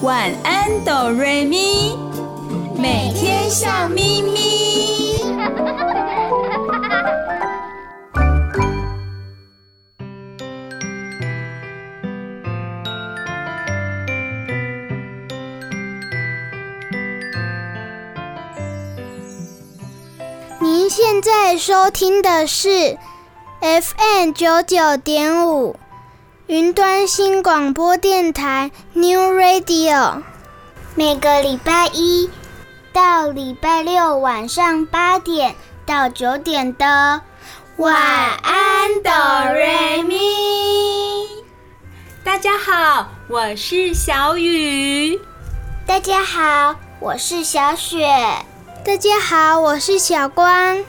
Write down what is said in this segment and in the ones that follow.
晚安哆瑞咪，每天笑眯眯。您现在收听的是 FM 九九点五。云端新广播电台 New Radio，每个礼拜一到礼拜六晚上八点到九点的晚安哆瑞咪。大家好，我是小雨。大家好，我是小雪。大家好，我是小光。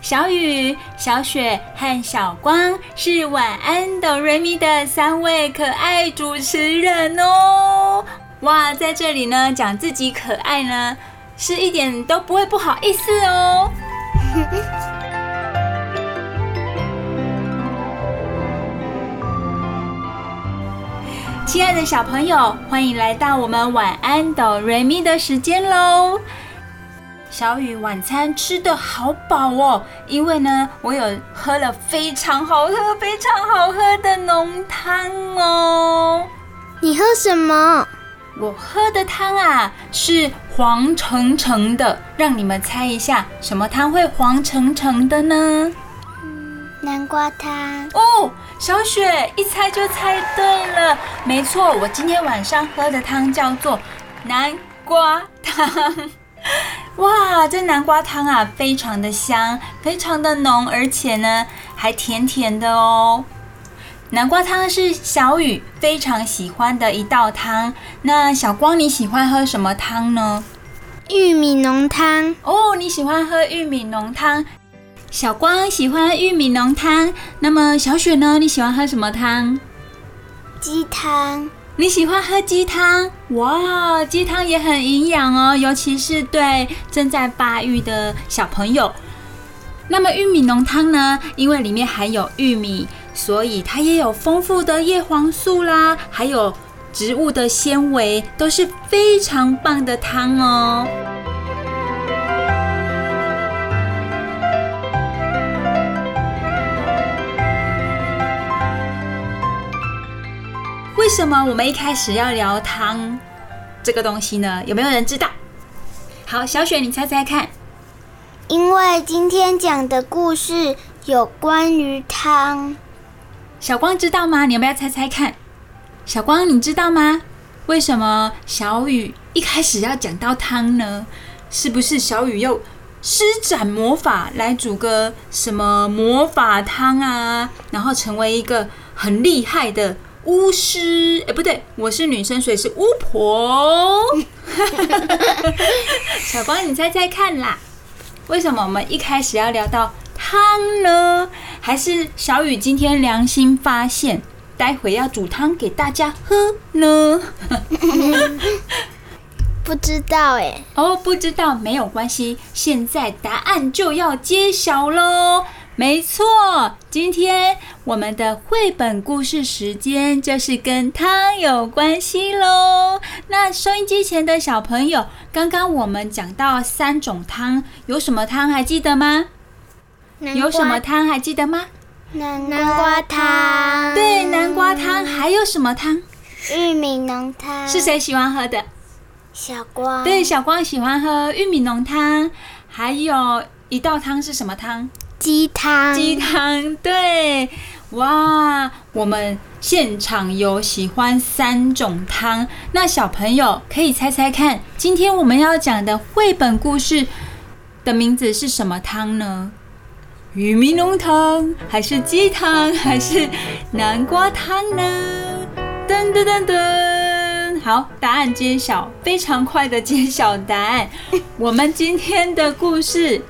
小雨、小雪和小光是晚安哆瑞咪的三位可爱主持人哦。哇，在这里呢，讲自己可爱呢，是一点都不会不好意思哦。亲爱的小朋友，欢迎来到我们晚安哆瑞咪的时间喽。小雨晚餐吃得好饱哦，因为呢，我有喝了非常好喝、非常好喝的浓汤哦。你喝什么？我喝的汤啊是黄澄澄的，让你们猜一下，什么汤会黄澄澄的呢？南瓜汤。哦，小雪一猜就猜对了，没错，我今天晚上喝的汤叫做南瓜汤。哇，这南瓜汤啊，非常的香，非常的浓，而且呢，还甜甜的哦。南瓜汤是小雨非常喜欢的一道汤。那小光，你喜欢喝什么汤呢？玉米浓汤。哦，你喜欢喝玉米浓汤。小光喜欢玉米浓汤。那么小雪呢？你喜欢喝什么汤？鸡汤。你喜欢喝鸡汤？哇，鸡汤也很营养哦，尤其是对正在发育的小朋友。那么玉米浓汤呢？因为里面含有玉米，所以它也有丰富的叶黄素啦，还有植物的纤维，都是非常棒的汤哦。为什么我们一开始要聊汤这个东西呢？有没有人知道？好，小雪，你猜猜看。因为今天讲的故事有关于汤。小光知道吗？你要不要猜猜看？小光，你知道吗？为什么小雨一开始要讲到汤呢？是不是小雨又施展魔法来煮个什么魔法汤啊？然后成为一个很厉害的？巫师，哎，不对，我是女生，所以是巫婆。小光，你猜猜看啦，为什么我们一开始要聊到汤呢？还是小雨今天良心发现，待会要煮汤给大家喝呢？不知道哎。哦，不知道没有关系，现在答案就要揭晓喽。没错，今天我们的绘本故事时间就是跟汤有关系喽。那收音机前的小朋友，刚刚我们讲到三种汤，有什么汤还记得吗？有什么汤还记得吗？南瓜汤。对，南瓜汤。还有什么汤？玉米浓汤。是谁喜欢喝的？小光。对，小光喜欢喝玉米浓汤。还有一道汤是什么汤？鸡汤，鸡汤，对，哇，我们现场有喜欢三种汤，那小朋友可以猜猜看，今天我们要讲的绘本故事的名字是什么汤呢？玉米浓汤，还是鸡汤，还是南瓜汤呢？噔噔噔噔，好，答案揭晓，非常快的揭晓答案。我们今天的故事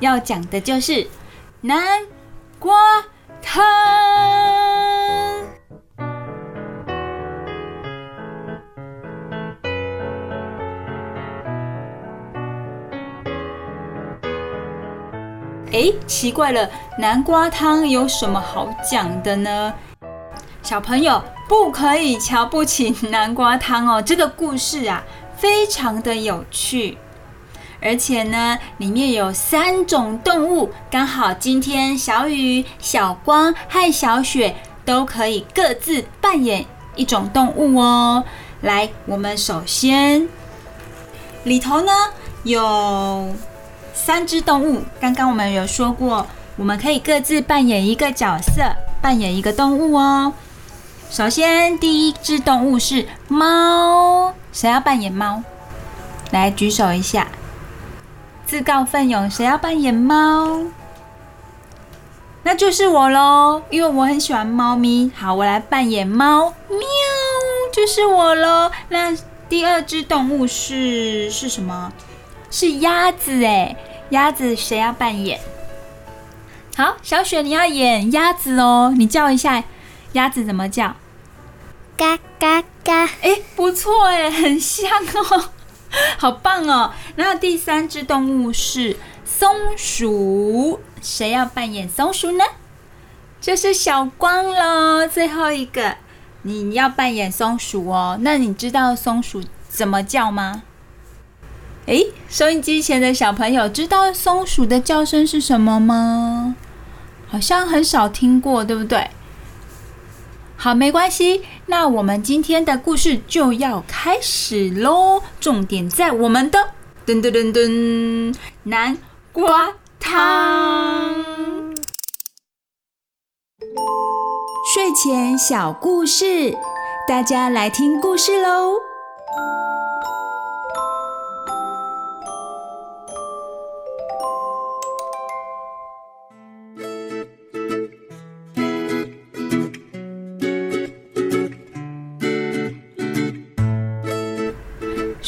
要讲的就是。南瓜汤。哎，奇怪了，南瓜汤有什么好讲的呢？小朋友，不可以瞧不起南瓜汤哦。这个故事啊，非常的有趣，而且呢，里面有三种动物，刚好今天小雨、小光和小雪都可以各自扮演一种动物哦。来，我们首先里头呢有三只动物，刚刚我们有说过，我们可以各自扮演一个角色，扮演一个动物哦。首先，第一只动物是猫，谁要扮演猫？来举手一下，自告奋勇，谁要扮演猫？那就是我喽，因为我很喜欢猫咪。好，我来扮演猫，喵，就是我喽。那第二只动物是是什么？是鸭子哎，鸭子谁要扮演？好，小雪你要演鸭子哦，你叫一下。鸭子怎么叫？嘎嘎嘎！哎，不错哎，很像哦，好棒哦。然后第三只动物是松鼠，谁要扮演松鼠呢？就是小光喽。最后一个，你要扮演松鼠哦。那你知道松鼠怎么叫吗？哎，收音机前的小朋友知道松鼠的叫声是什么吗？好像很少听过，对不对？好，没关系。那我们今天的故事就要开始喽。重点在我们的噔噔噔噔南瓜汤。睡前小故事，大家来听故事喽。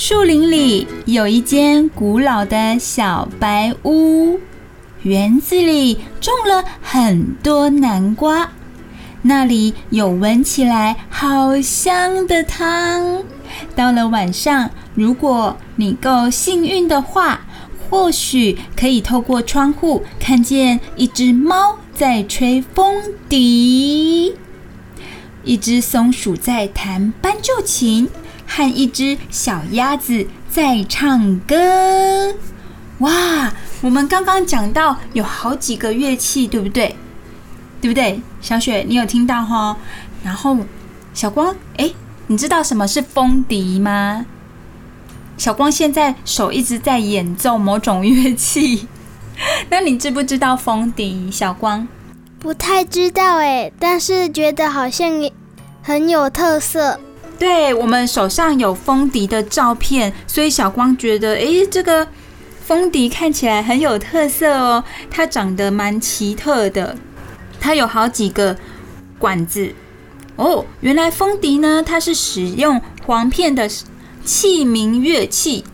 树林里有一间古老的小白屋，园子里种了很多南瓜，那里有闻起来好香的汤。到了晚上，如果你够幸运的话，或许可以透过窗户看见一只猫在吹风笛，一只松鼠在弹斑鸠琴。和一只小鸭子在唱歌，哇！我们刚刚讲到有好几个乐器，对不对？对不对？小雪，你有听到哈？然后小光，哎，你知道什么是风笛吗？小光现在手一直在演奏某种乐器，那你知不知道风笛？小光不太知道哎，但是觉得好像很有特色。对，我们手上有风笛的照片，所以小光觉得，诶，这个风笛看起来很有特色哦。它长得蛮奇特的，它有好几个管子。哦，原来风笛呢，它是使用簧片的器皿乐器。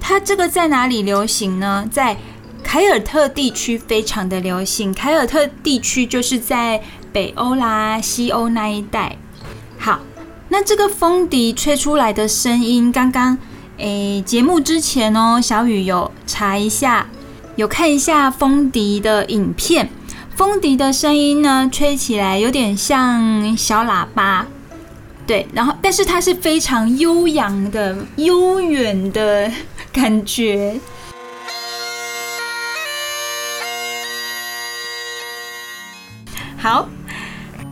它这个在哪里流行呢？在凯尔特地区非常的流行。凯尔特地区就是在北欧啦、西欧那一带。好。那这个风笛吹出来的声音，刚刚诶节目之前哦，小雨有查一下，有看一下风笛的影片。风笛的声音呢，吹起来有点像小喇叭，对，然后但是它是非常悠扬的、悠远的感觉。好。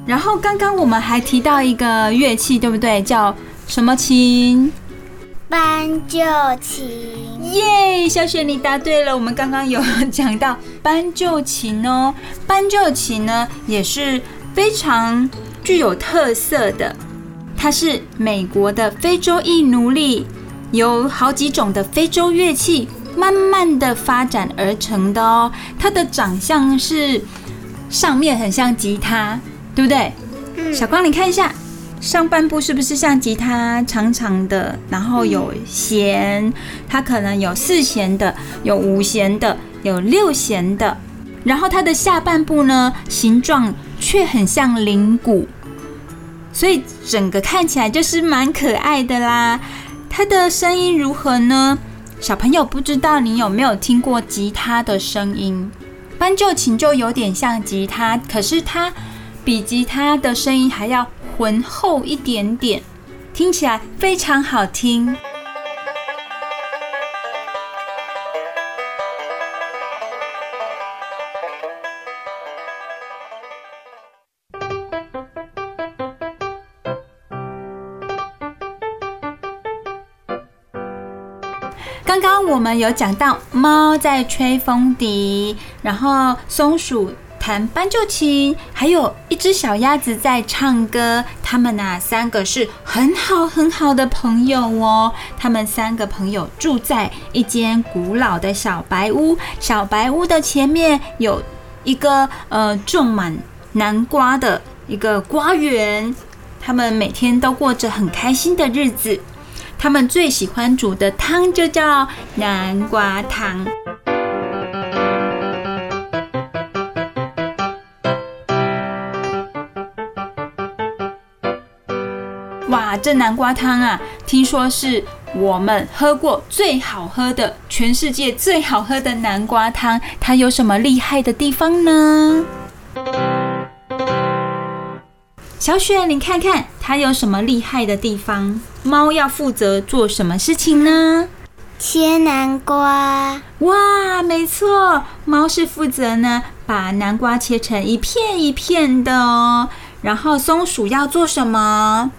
然后刚刚我们还提到一个乐器，对不对？叫什么琴？斑鸠琴。耶，小雪你答对了。我们刚刚有讲到斑鸠琴哦。斑鸠琴呢也是非常具有特色的，它是美国的非洲裔奴隶由好几种的非洲乐器慢慢的发展而成的哦。它的长相是上面很像吉他。对不对？小光，你看一下上半部是不是像吉他长长的，然后有弦，它可能有四弦的，有五弦的，有六弦的。然后它的下半部呢，形状却很像铃鼓，所以整个看起来就是蛮可爱的啦。它的声音如何呢？小朋友不知道你有没有听过吉他的声音？斑鸠琴就有点像吉他，可是它。比吉他的声音还要浑厚一点点，听起来非常好听。刚刚我们有讲到猫在吹风笛，然后松鼠弹斑鸠琴，还有一只小鸭子在唱歌。他们呐，三个是很好很好的朋友哦。他们三个朋友住在一间古老的小白屋，小白屋的前面有一个呃种满南瓜的一个瓜园。他们每天都过着很开心的日子。他们最喜欢煮的汤就叫南瓜汤。哇，这南瓜汤啊，听说是我们喝过最好喝的，全世界最好喝的南瓜汤。它有什么厉害的地方呢？小雪，你看看它有什么厉害的地方？猫要负责做什么事情呢？切南瓜。哇，没错，猫是负责呢，把南瓜切成一片一片的哦。然后松鼠要做什么？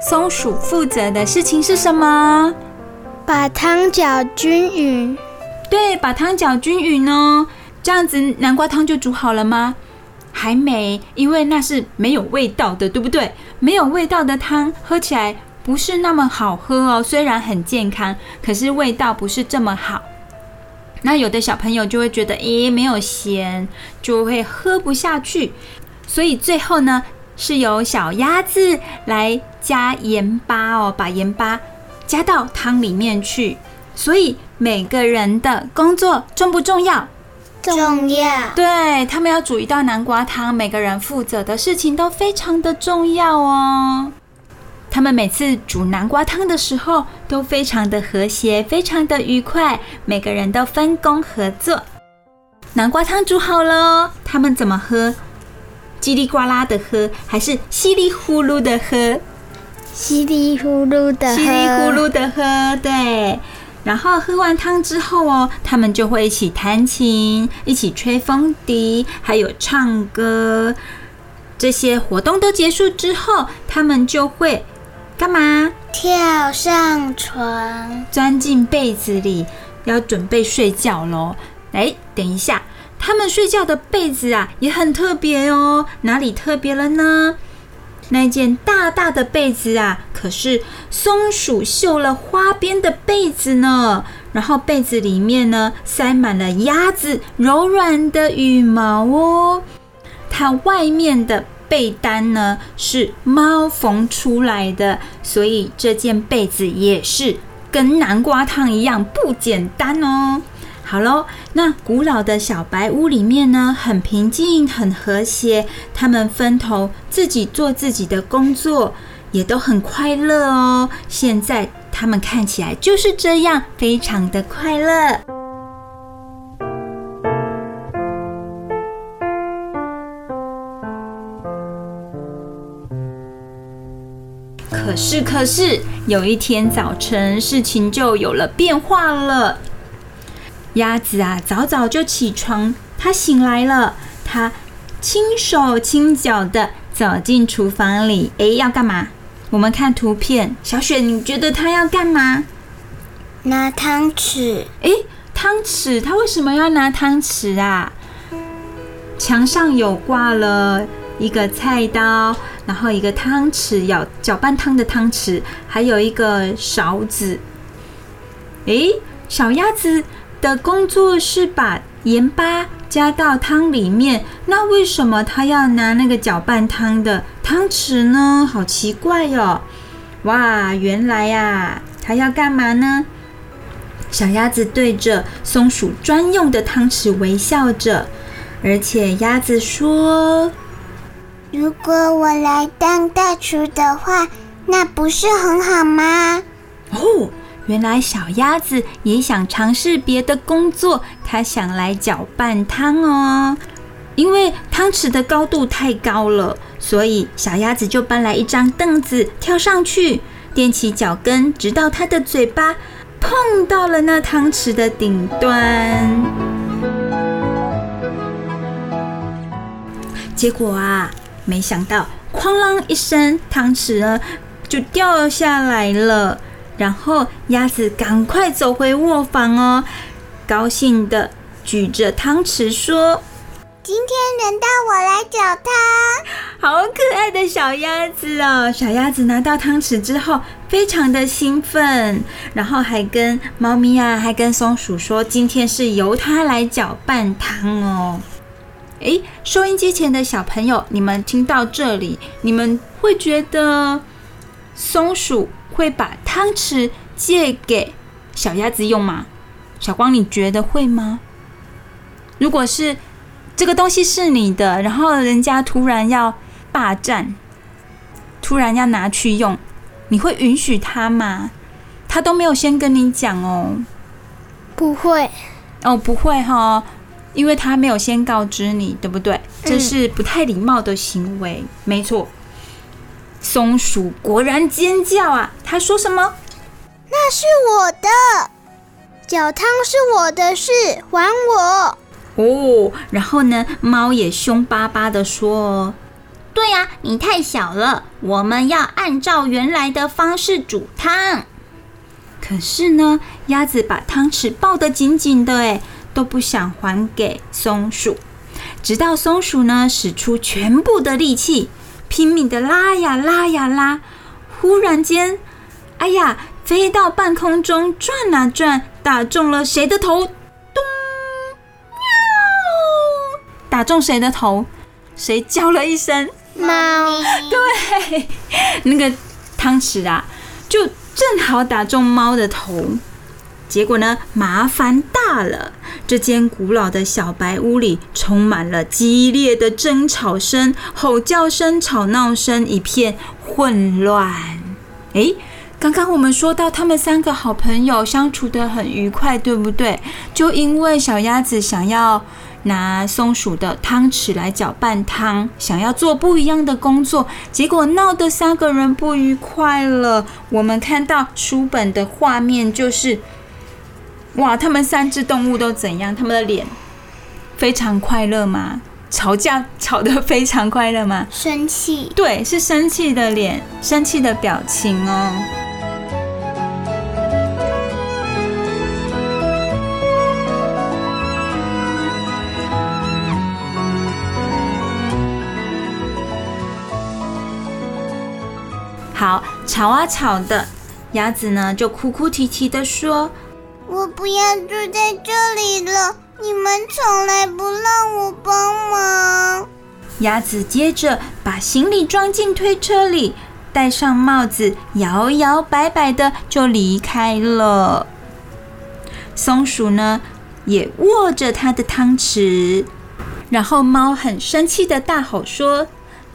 松鼠负责的事情是什么？把汤搅均匀。对，把汤搅均匀哦。这样子南瓜汤就煮好了吗？还没，因为那是没有味道的，对不对？没有味道的汤喝起来不是那么好喝哦。虽然很健康，可是味道不是这么好。那有的小朋友就会觉得，咦，没有咸，就会喝不下去。所以最后呢，是由小鸭子来加盐巴哦，把盐巴加到汤里面去。所以每个人的工作重不重要？重要，对，他们要煮一道南瓜汤，每个人负责的事情都非常的重要哦。他们每次煮南瓜汤的时候都非常的和谐，非常的愉快，每个人都分工合作。南瓜汤煮好了，他们怎么喝？叽里呱啦的喝，还是稀里呼噜的喝？稀里呼噜的喝，稀里呼噜的喝，对。然后喝完汤之后哦，他们就会一起弹琴，一起吹风笛，还有唱歌。这些活动都结束之后，他们就会干嘛？跳上床，钻进被子里，要准备睡觉喽。哎，等一下，他们睡觉的被子啊，也很特别哦。哪里特别了呢？那件大大的被子啊，可是松鼠绣了花边的被子呢。然后被子里面呢，塞满了鸭子柔软的羽毛哦。它外面的被单呢，是猫缝出来的，所以这件被子也是跟南瓜汤一样不简单哦。好喽，那古老的小白屋里面呢，很平静，很和谐。他们分头自己做自己的工作，也都很快乐哦。现在他们看起来就是这样，非常的快乐。可是，可是有一天早晨，事情就有了变化了。鸭子啊，早早就起床，它醒来了，它轻手轻脚的走进厨房里。诶，要干嘛？我们看图片，小雪，你觉得它要干嘛？拿汤匙。诶，汤匙，它为什么要拿汤匙啊？墙上有挂了一个菜刀，然后一个汤匙，舀搅拌汤的汤匙，还有一个勺子。诶，小鸭子。的工作是把盐巴加到汤里面，那为什么他要拿那个搅拌汤的汤匙呢？好奇怪哟！哇，原来呀，他要干嘛呢？小鸭子对着松鼠专用的汤匙微笑着，而且鸭子说：“如果我来当大厨的话，那不是很好吗？”哦。原来小鸭子也想尝试别的工作，它想来搅拌汤哦。因为汤匙的高度太高了，所以小鸭子就搬来一张凳子，跳上去，踮起脚跟，直到它的嘴巴碰到了那汤匙的顶端。结果啊，没想到，哐啷一声，汤匙呢就掉下来了。然后鸭子赶快走回卧房哦，高兴地举着汤匙说。今天轮到我来搅汤，好可爱的小鸭子哦！小鸭子拿到汤匙之后，非常的兴奋，然后还跟猫咪啊，还跟松鼠说，今天是由它来搅拌汤哦。诶，收音机前的小朋友，你们听到这里，你们会觉得松鼠会把汤匙借给小鸭子用吗？小光，你觉得会吗？如果是。这个东西是你的，然后人家突然要霸占，突然要拿去用，你会允许他吗？他都没有先跟你讲哦。不会。哦，不会哈、哦，因为他没有先告知你，对不对？这是不太礼貌的行为。嗯、没错。松鼠果然尖叫啊！他说什么？那是我的，脚汤是我的事，还我。哦，然后呢，猫也凶巴巴的说：“对呀，你太小了，我们要按照原来的方式煮汤。”可是呢，鸭子把汤匙抱得紧紧的，哎，都不想还给松鼠。直到松鼠呢，使出全部的力气，拼命的拉呀拉呀拉，忽然间，哎呀，飞到半空中转啊转，打中了谁的头？咚！喵打中谁的头？谁叫了一声？猫。对，那个汤匙啊，就正好打中猫的头。结果呢，麻烦大了。这间古老的小白屋里充满了激烈的争吵声、吼叫声、吵闹声，一片混乱。诶，刚刚我们说到他们三个好朋友相处得很愉快，对不对？就因为小鸭子想要。拿松鼠的汤匙来搅拌汤，想要做不一样的工作，结果闹得三个人不愉快了。我们看到书本的画面就是，哇，他们三只动物都怎样？他们的脸非常快乐吗？吵架 吵得非常快乐吗？生气。对，是生气的脸，生气的表情哦。好，吵啊吵的，鸭子呢就哭哭啼啼的说：“我不要住在这里了，你们从来不让我帮忙。”鸭子接着把行李装进推车里，戴上帽子，摇摇摆摆的就离开了。松鼠呢也握着它的汤匙，然后猫很生气的大吼说：“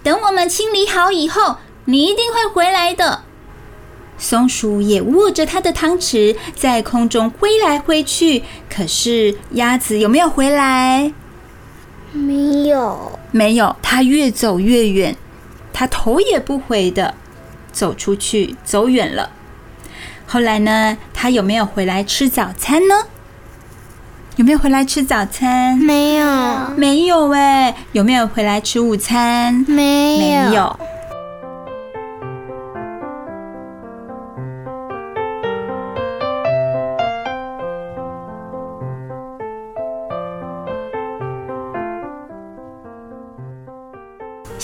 等我们清理好以后。”你一定会回来的。松鼠也握着它的汤匙，在空中挥来挥去。可是鸭子有没有回来？没有，没有。它越走越远，它头也不回的走出去，走远了。后来呢？它有没有回来吃早餐呢？有没有回来吃早餐？没有，没有哎。有没有回来吃午餐？没有，没有。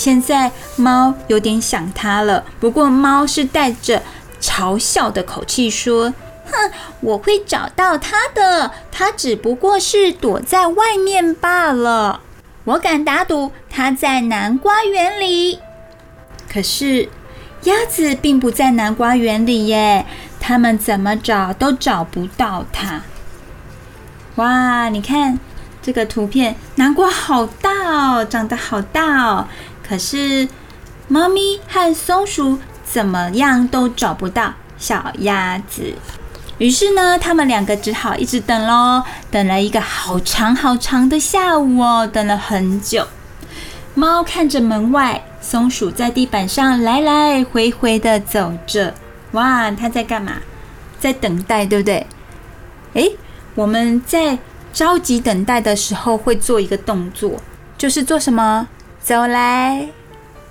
现在猫有点想它了，不过猫是带着嘲笑的口气说：“哼，我会找到它的，它只不过是躲在外面罢了。我敢打赌，它在南瓜园里。可是鸭子并不在南瓜园里耶，他们怎么找都找不到它。哇，你看这个图片，南瓜好大哦，长得好大哦。”可是，猫咪和松鼠怎么样都找不到小鸭子。于是呢，他们两个只好一直等喽，等了一个好长好长的下午哦，等了很久。猫看着门外，松鼠在地板上来来回回的走着。哇，它在干嘛？在等待，对不对？诶，我们在着急等待的时候会做一个动作，就是做什么？走来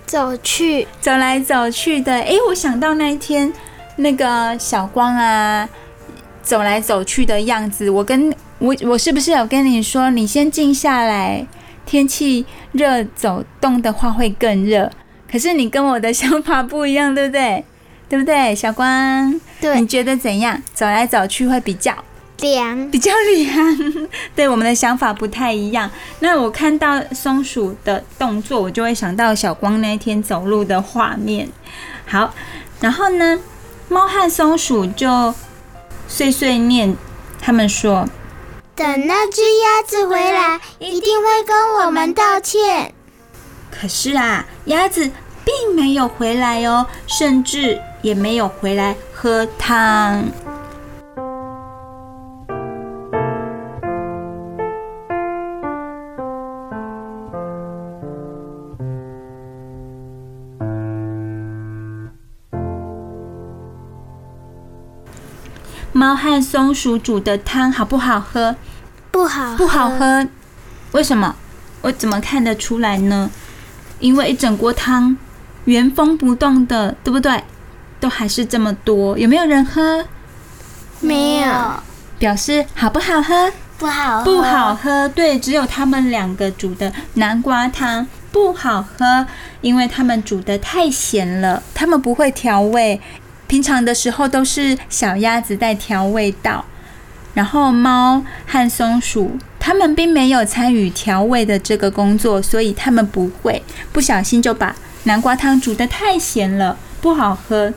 走去，走来走去的。诶，我想到那一天那个小光啊。走来走去的样子，我跟我我是不是有跟你说，你先静下来，天气热，走动的话会更热。可是你跟我的想法不一样，对不对？对不对，小光？对，你觉得怎样？走来走去会比较凉，比较凉。对，我们的想法不太一样。那我看到松鼠的动作，我就会想到小光那天走路的画面。好，然后呢，猫和松鼠就。碎碎念，他们说：“等那只鸭子回来，一定会跟我们道歉。”可是啊，鸭子并没有回来哦，甚至也没有回来喝汤。猫和松鼠煮的汤好不好喝？不好，不好喝。为什么？我怎么看得出来呢？因为一整锅汤原封不动的，对不对？都还是这么多，有没有人喝？没有。表示好不好喝？不好，不好喝。对，只有他们两个煮的南瓜汤不好喝，因为他们煮得太咸了，他们不会调味。平常的时候都是小鸭子在调味道，然后猫和松鼠它们并没有参与调味的这个工作，所以它们不会不小心就把南瓜汤煮得太咸了，不好喝。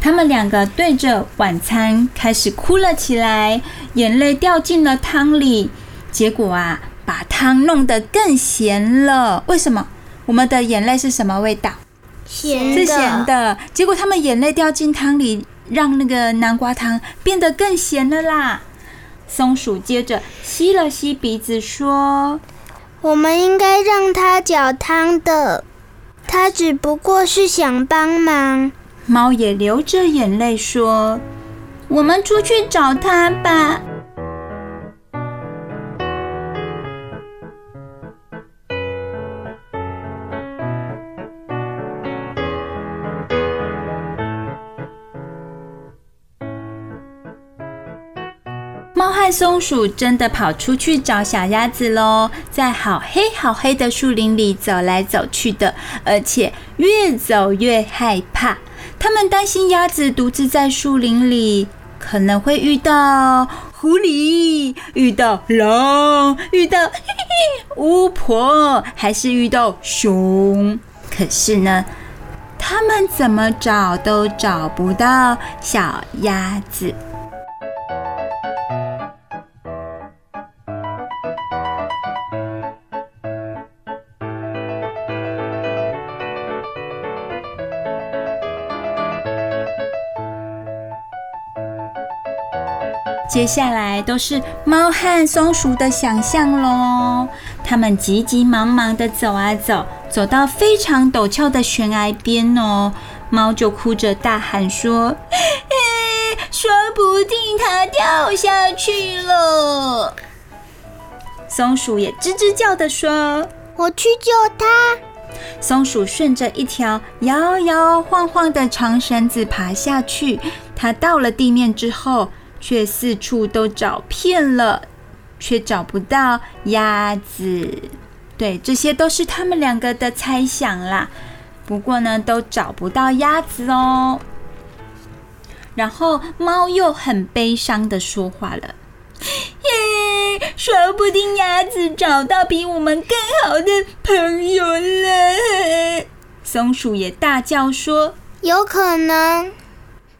他们两个对着晚餐开始哭了起来，眼泪掉进了汤里，结果啊，把汤弄得更咸了。为什么？我们的眼泪是什么味道？咸是咸的，结果他们眼泪掉进汤里，让那个南瓜汤变得更咸了啦。松鼠接着吸了吸鼻子说：“我们应该让它搅汤的，它只不过是想帮忙。”猫也流着眼泪说：“我们出去找它吧。”猫和松鼠真的跑出去找小鸭子喽，在好黑好黑的树林里走来走去的，而且越走越害怕。他们担心鸭子独自在树林里，可能会遇到狐狸、遇到狼、遇到嘿嘿巫婆，还是遇到熊。可是呢，他们怎么找都找不到小鸭子。接下来都是猫和松鼠的想象喽。它们急急忙忙地走啊走，走到非常陡峭的悬崖边哦。猫就哭着大喊说：“哎，说不定它掉下去了。”松鼠也吱吱叫地说：“我去救它。”松鼠顺着一条摇摇晃晃的长绳子爬下去。它到了地面之后，却四处都找遍了，却找不到鸭子。对，这些都是他们两个的猜想啦。不过呢，都找不到鸭子哦。然后猫又很悲伤地说话了：“耶，说不定鸭子找到比我们更好的朋友了。”松鼠也大叫说：“有可能。”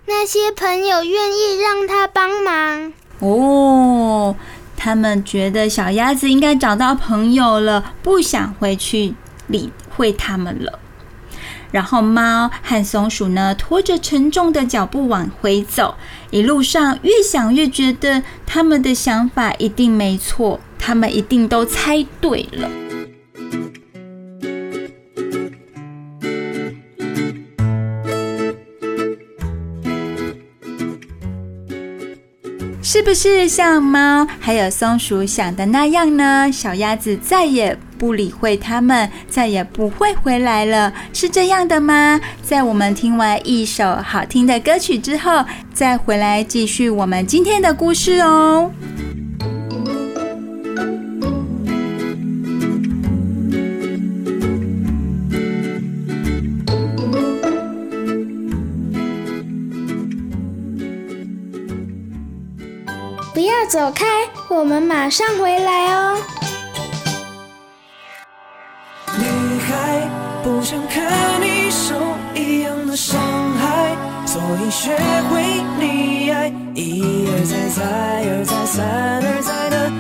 那些朋友愿意让他帮忙哦，他们觉得小鸭子应该找到朋友了，不想回去理会他们了。然后猫和松鼠呢，拖着沉重的脚步往回走。一路上越想越觉得他们的想法一定没错，他们一定都猜对了。是不是像猫还有松鼠想的那样呢？小鸭子再也不理会它们，再也不会回来了，是这样的吗？在我们听完一首好听的歌曲之后，再回来继续我们今天的故事哦。要走开，我们马上回来哦。女孩不想看你受一样的伤害，所以学会溺爱，一而再，再而再，三而再的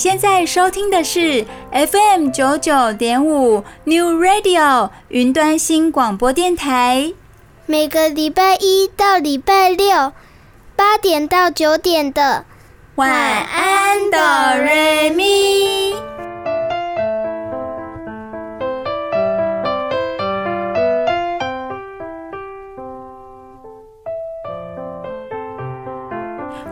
现在收听的是 FM 九九点五 New Radio 云端新广播电台。每个礼拜一到礼拜六八点到九点的晚安哆瑞咪。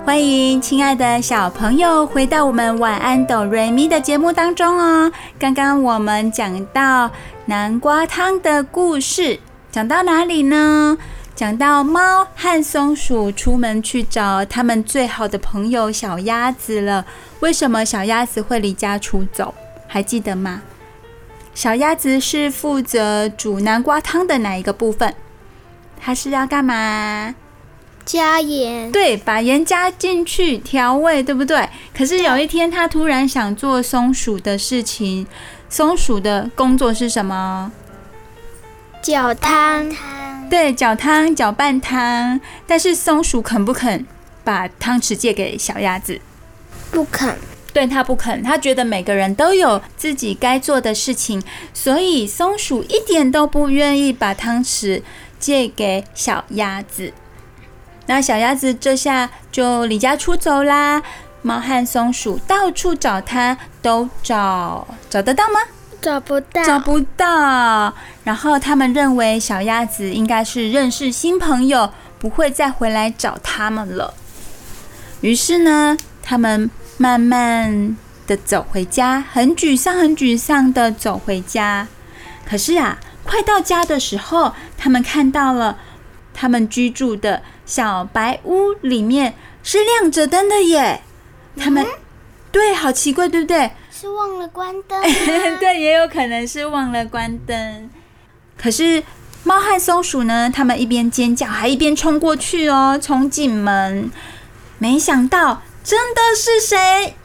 欢迎亲爱的小朋友回到我们晚安哆瑞咪的节目当中哦。刚刚我们讲到南瓜汤的故事，讲到哪里呢？讲到猫和松鼠出门去找他们最好的朋友小鸭子了。为什么小鸭子会离家出走？还记得吗？小鸭子是负责煮南瓜汤的哪一个部分？它是要干嘛？加盐，对，把盐加进去调味，对不对？可是有一天，他突然想做松鼠的事情。松鼠的工作是什么？搅汤。对，搅汤，搅拌汤。但是松鼠肯不肯把汤匙借给小鸭子？不肯。对，他不肯，他觉得每个人都有自己该做的事情，所以松鼠一点都不愿意把汤匙借给小鸭子。那小鸭子这下就离家出走啦。猫和松鼠到处找它，都找找得到吗？找不到，找不到。然后他们认为小鸭子应该是认识新朋友，不会再回来找他们了。于是呢，他们慢慢的走回家，很沮丧，很沮丧的走回家。可是啊，快到家的时候，他们看到了他们居住的。小白屋里面是亮着灯的耶，他们、嗯、对，好奇怪，对不对？是忘了关灯。对，也有可能是忘了关灯。可是猫和松鼠呢？他们一边尖叫，还一边冲过去哦，冲进门。没想到，真的是谁？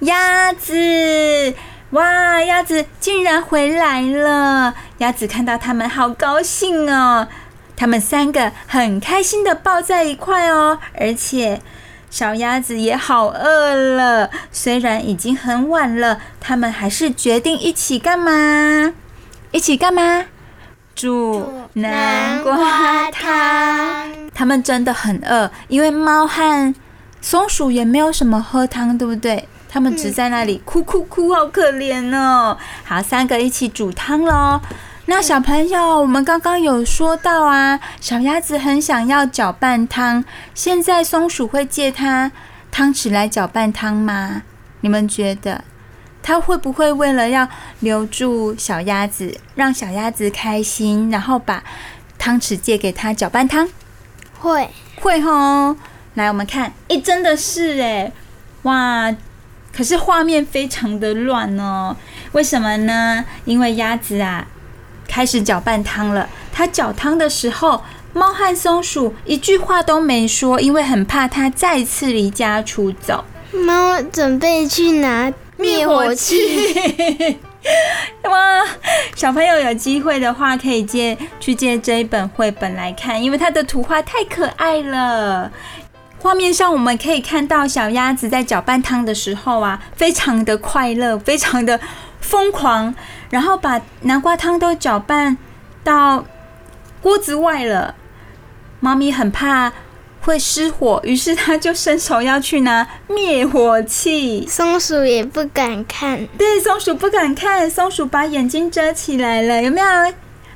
鸭子！哇，鸭子竟然回来了！鸭子看到他们，好高兴哦。他们三个很开心的抱在一块哦，而且小鸭子也好饿了。虽然已经很晚了，他们还是决定一起干嘛？一起干嘛？煮南瓜汤。他们真的很饿，因为猫和松鼠也没有什么喝汤，对不对？他们只在那里哭哭哭，好可怜哦。好，三个一起煮汤喽。那小朋友，我们刚刚有说到啊，小鸭子很想要搅拌汤，现在松鼠会借它汤匙来搅拌汤吗？你们觉得，它会不会为了要留住小鸭子，让小鸭子开心，然后把汤匙借给它搅拌汤？会，会吼。来，我们看，诶，真的是诶，哇！可是画面非常的乱哦，为什么呢？因为鸭子啊。开始搅拌汤了。他搅汤的时候，猫和松鼠一句话都没说，因为很怕它再次离家出走。猫准备去拿灭火器。哇！小朋友有机会的话，可以借去借这一本绘本来看，因为它的图画太可爱了。画面上我们可以看到小鸭子在搅拌汤的时候啊，非常的快乐，非常的。疯狂，然后把南瓜汤都搅拌到锅子外了。猫咪很怕会失火，于是它就伸手要去拿灭火器。松鼠也不敢看，对，松鼠不敢看，松鼠把眼睛遮起来了。有没有？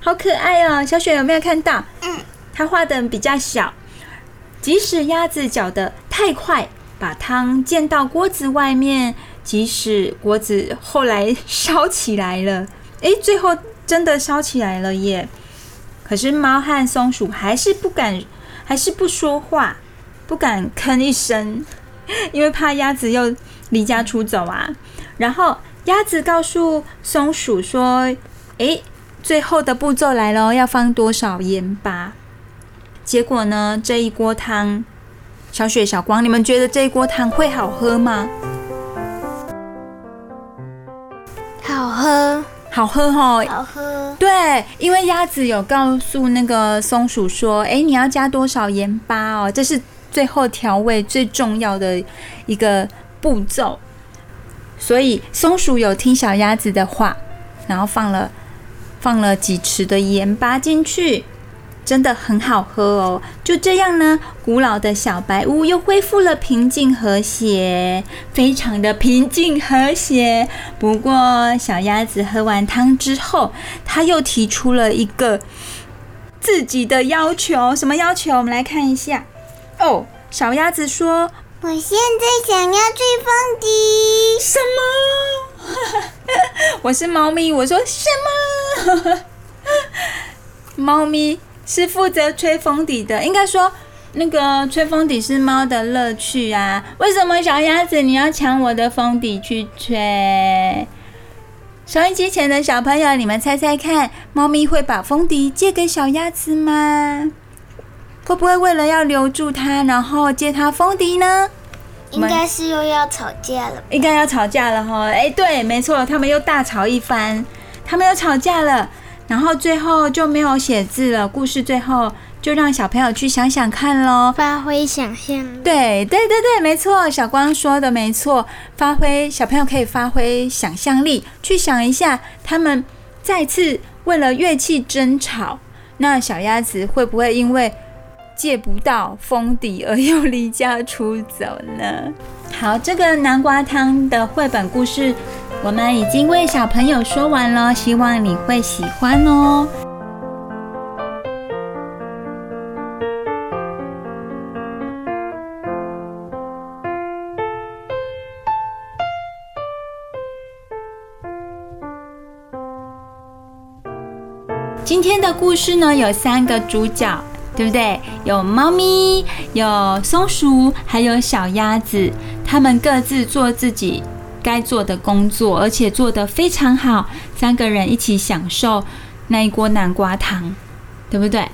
好可爱哦！小雪有没有看到？嗯，它画的比较小。即使鸭子搅得太快，把汤溅到锅子外面。即使锅子后来烧起来了，诶，最后真的烧起来了耶！可是猫和松鼠还是不敢，还是不说话，不敢吭一声，因为怕鸭子又离家出走啊。然后鸭子告诉松鼠说：“诶，最后的步骤来了，要放多少盐巴？”结果呢，这一锅汤，小雪、小光，你们觉得这一锅汤会好喝吗？好喝哈，好喝。对，因为鸭子有告诉那个松鼠说：“哎，你要加多少盐巴哦？这是最后调味最重要的一个步骤。”所以松鼠有听小鸭子的话，然后放了放了几匙的盐巴进去。真的很好喝哦！就这样呢，古老的小白屋又恢复了平静和谐，非常的平静和谐。不过，小鸭子喝完汤之后，它又提出了一个自己的要求。什么要求？我们来看一下。哦，小鸭子说：“我现在想要吹风笛。”什么？我是猫咪。我说什么？猫咪。是负责吹风笛的，应该说，那个吹风笛是猫的乐趣啊。为什么小鸭子你要抢我的风笛去吹？收音机前的小朋友，你们猜猜看，猫咪会把风笛借给小鸭子吗？会不会为了要留住它，然后借它风笛呢？应该是又要吵架了。应该要吵架了哈！哎，对，没错，他们又大吵一番，他们又吵架了。然后最后就没有写字了，故事最后就让小朋友去想想看喽，发挥想象。对对对对，没错，小光说的没错，发挥小朋友可以发挥想象力，去想一下他们再次为了乐器争吵，那小鸭子会不会因为借不到封底而又离家出走呢？好，这个南瓜汤的绘本故事。我们已经为小朋友说完了，希望你会喜欢哦。今天的故事呢，有三个主角，对不对？有猫咪，有松鼠，还有小鸭子，他们各自做自己该做的工作，而且做得非常好。三个人一起享受那一锅南瓜汤，对不对？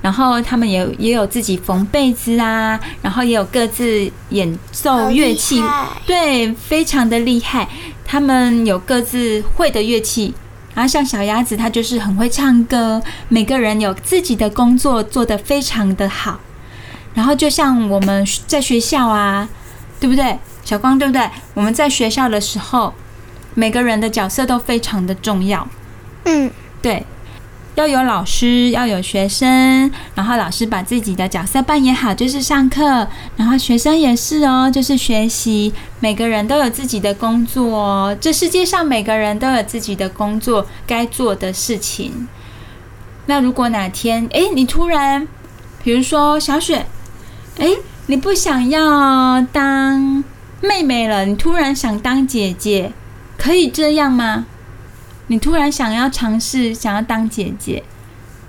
然后他们也也有自己缝被子啊，然后也有各自演奏乐器，对，非常的厉害。他们有各自会的乐器，然后像小鸭子，它就是很会唱歌。每个人有自己的工作，做得非常的好。然后就像我们在学校啊，对不对？小光，对不对？我们在学校的时候，每个人的角色都非常的重要。嗯，对，要有老师，要有学生，然后老师把自己的角色扮演好，就是上课，然后学生也是哦，就是学习。每个人都有自己的工作哦，这世界上每个人都有自己的工作该做的事情。那如果哪天，诶，你突然，比如说小雪，诶，你不想要当妹妹了，你突然想当姐姐，可以这样吗？你突然想要尝试，想要当姐姐，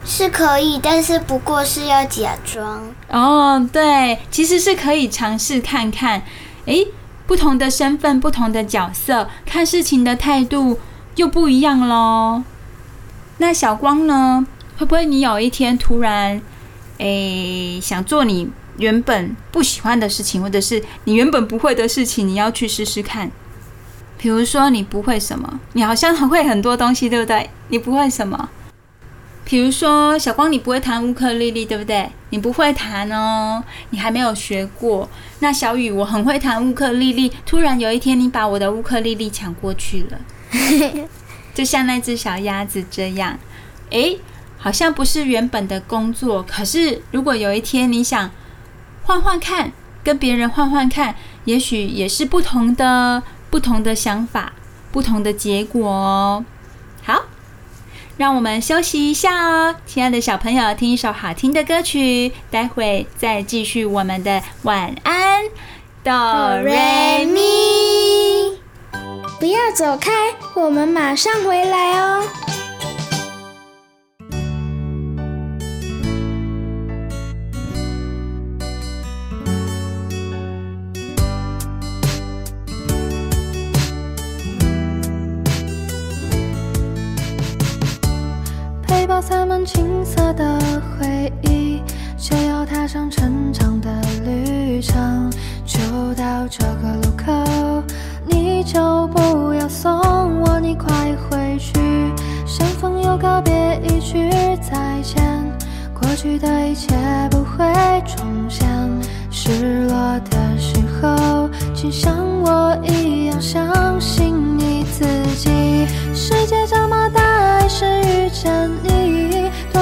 是可以，但是不过是要假装。哦，对，其实是可以尝试看看。诶，不同的身份，不同的角色，看事情的态度又不一样喽。那小光呢？会不会你有一天突然，诶，想做你？原本不喜欢的事情，或者是你原本不会的事情，你要去试试看。比如说你不会什么，你好像会很多东西，对不对？你不会什么？比如说小光，你不会弹乌克丽丽，对不对？你不会弹哦，你还没有学过。那小雨，我很会弹乌克丽丽，突然有一天你把我的乌克丽丽抢过去了，就像那只小鸭子这样。诶，好像不是原本的工作，可是如果有一天你想。换换看，跟别人换换看，也许也是不同的、不同的想法，不同的结果哦。好，让我们休息一下哦，亲爱的小朋友，听一首好听的歌曲，待会再继续我们的晚安。哆瑞咪，不要走开，我们马上回来哦。青涩的回忆，就要踏上成长的旅程。就到这个路口，你就不要送我，你快回去。相逢又告别，一句再见，过去的一切不会重现。失落的时候，请像我一样相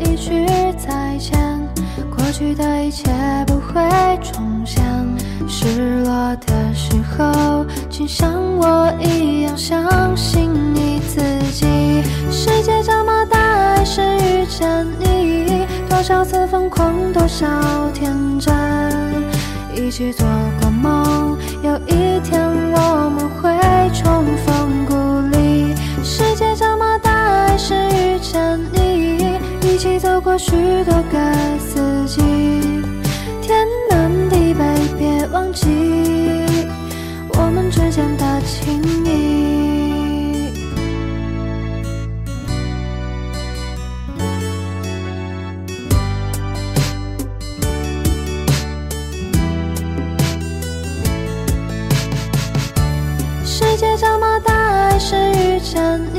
一句再见，过去的一切不会重现。失落的时候，请像我一样相信你自己。世界这么大，还是遇见你。多少次疯狂，多少天真，一起做过梦，有一天我们会重逢故里。世界这么大，还是遇见你。一起走过许多个四季，天南地北，别忘记我们之间的情谊。世界这么大，还是遇见你，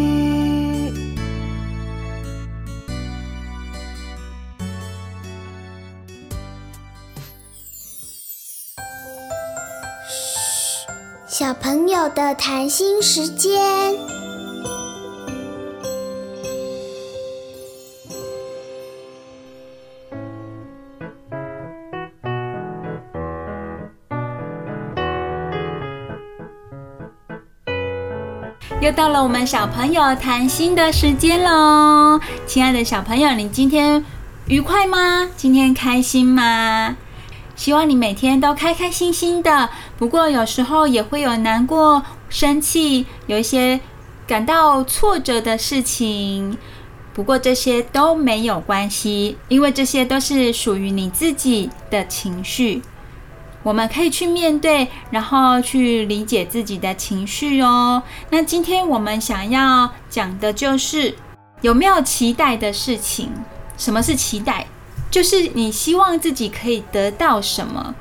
小朋友的谈心时间，又到了我们小朋友谈心的时间喽！亲爱的小朋友，你今天愉快吗？今天开心吗？希望你每天都开开心心的。不过有时候也会有难过、生气，有一些感到挫折的事情。不过这些都没有关系，因为这些都是属于你自己的情绪。我们可以去面对，然后去理解自己的情绪哦。那今天我们想要讲的就是有没有期待的事情？什么是期待？就是你希望自己可以得到什么，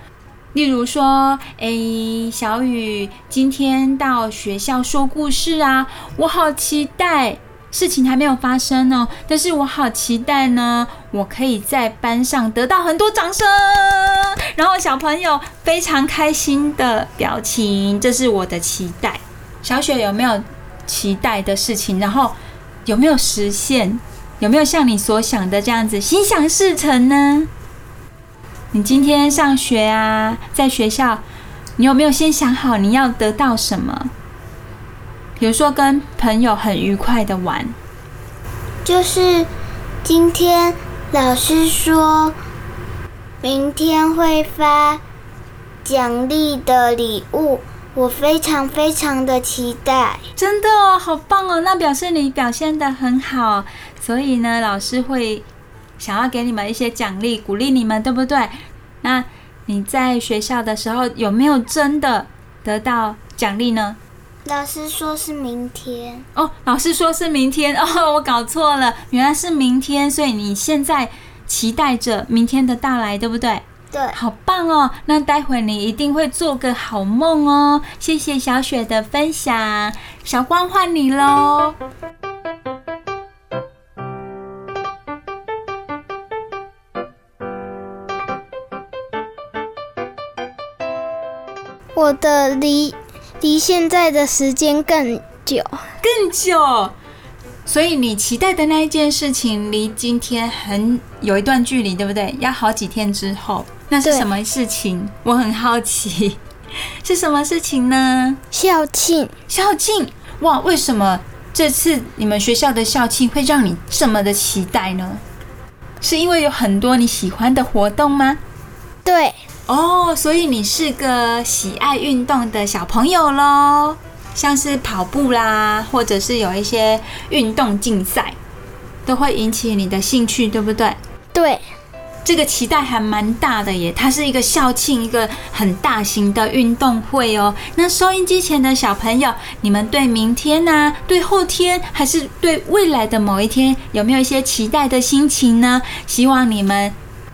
例如说，诶，小雨今天到学校说故事啊，我好期待，事情还没有发生呢，但是我好期待呢，我可以在班上得到很多掌声，然后小朋友非常开心的表情，这是我的期待。小雪有没有期待的事情？然后有没有实现？有没有像你所想的这样子心想事成呢？你今天上学啊，在学校，你有没有先想好你要得到什么？比如说跟朋友很愉快的玩，就是今天老师说明天会发奖励的礼物，我非常非常的期待。真的哦，好棒哦！那表示你表现的很好。所以呢，老师会想要给你们一些奖励，鼓励你们，对不对？那你在学校的时候有没有真的得到奖励呢？老师说是明天哦，老师说是明天哦，我搞错了，原来是明天，所以你现在期待着明天的到来，对不对？对，好棒哦！那待会你一定会做个好梦哦。谢谢小雪的分享，小光换你喽。我的离离现在的时间更久，更久。所以你期待的那一件事情，离今天很有一段距离，对不对？要好几天之后，那是什么事情？我很好奇，是什么事情呢？校庆，校庆！哇，为什么这次你们学校的校庆会让你这么的期待呢？是因为有很多你喜欢的活动吗？对。哦，所以你是个喜爱运动的小朋友喽，像是跑步啦，或者是有一些运动竞赛，都会引起你的兴趣，对不对？对，这个期待还蛮大的耶，它是一个校庆，一个很大型的运动会哦。那收音机前的小朋友，你们对明天呐，对后天，还是对未来的某一天，有没有一些期待的心情呢？希望你们。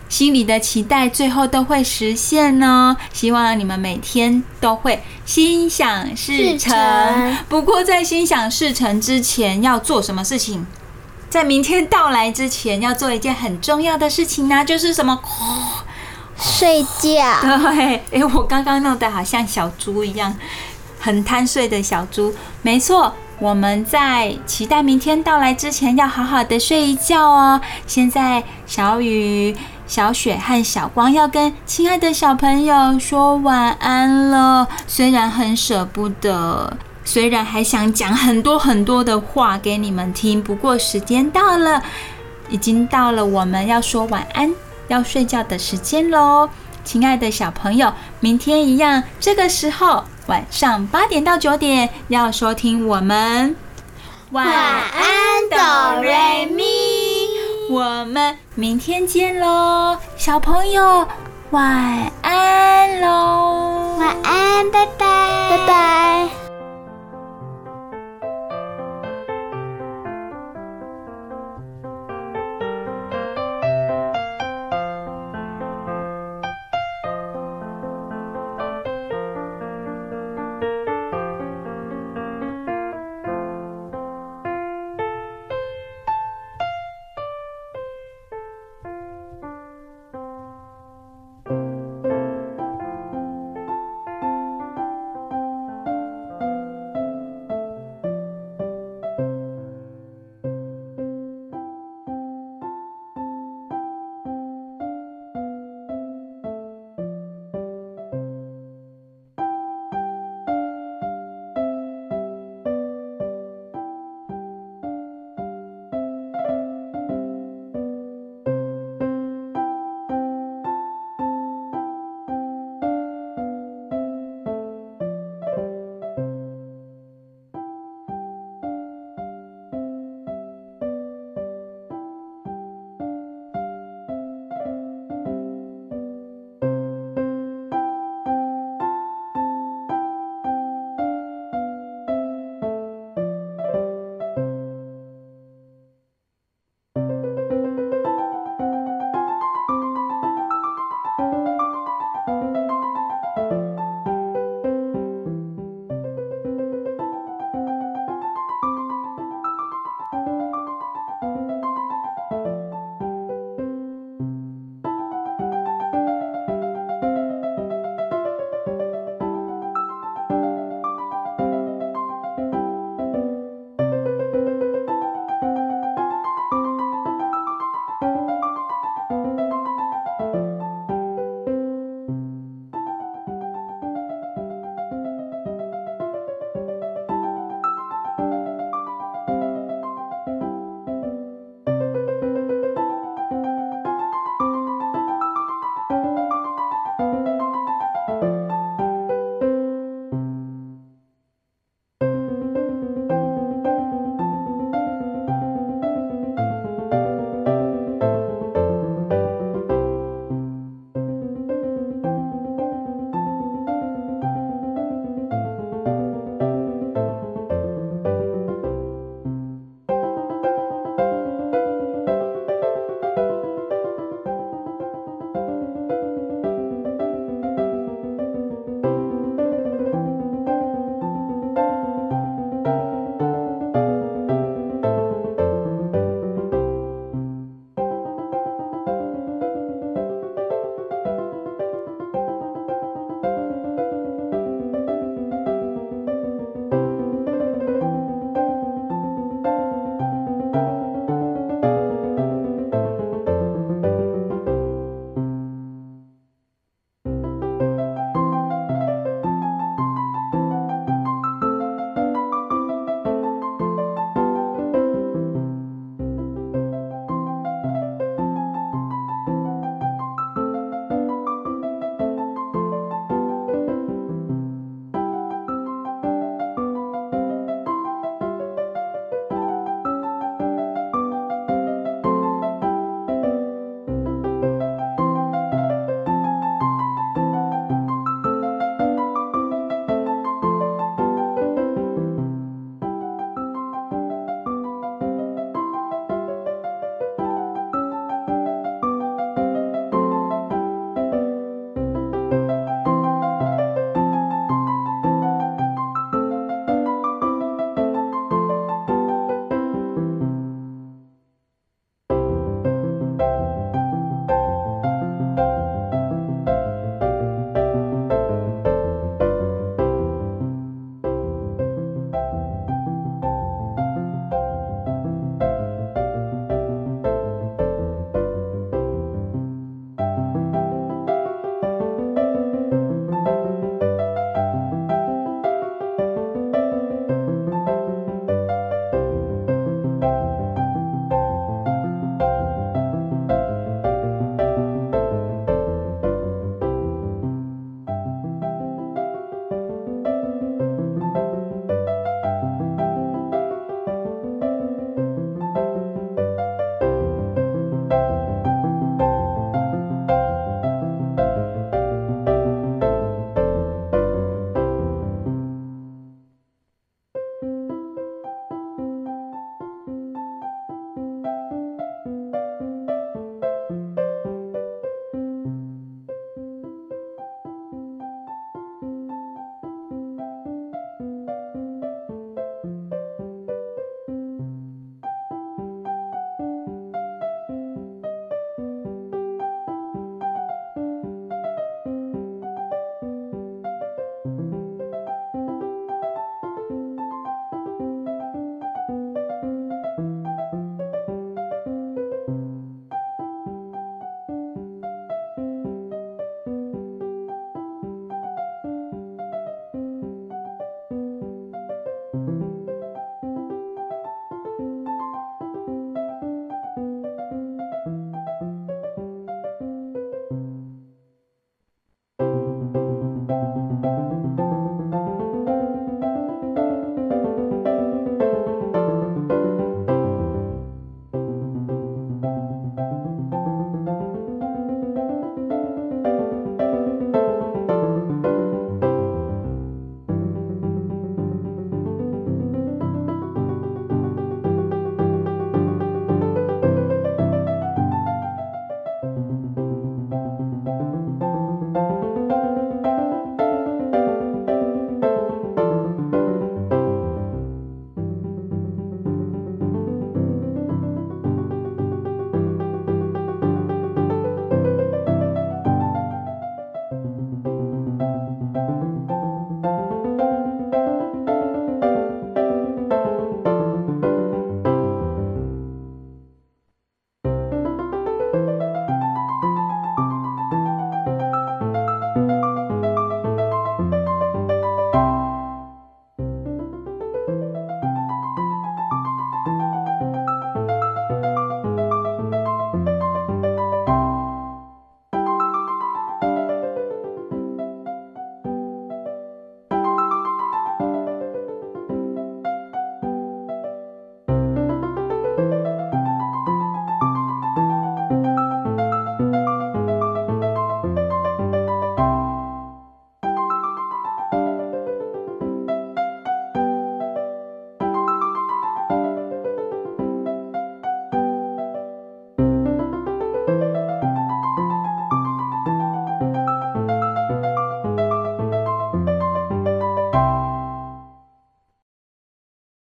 心里的期待最后都会实现哦！希望你们每天都会心想事成。不过在心想事成之前要做什么事情？在明天到来之前要做一件很重要的事情呢，就是什么？睡觉。对，哎，我刚刚弄得好像小猪一样，很贪睡的小猪。没错，我们在期待明天到来之前要好好的睡一觉哦。现在小雨。小雪和小光要跟亲爱的小朋友说晚安了，虽然很舍不得，虽然还想讲很多很多的话给你们听，不过时间到了，已经到了我们要说晚安、要睡觉的时间喽。亲爱的小朋友，明天一样，这个时候晚上八点到九点要收听我们晚安哆瑞咪。我们明天见喽，小朋友，晚安喽，晚安，拜拜，拜拜。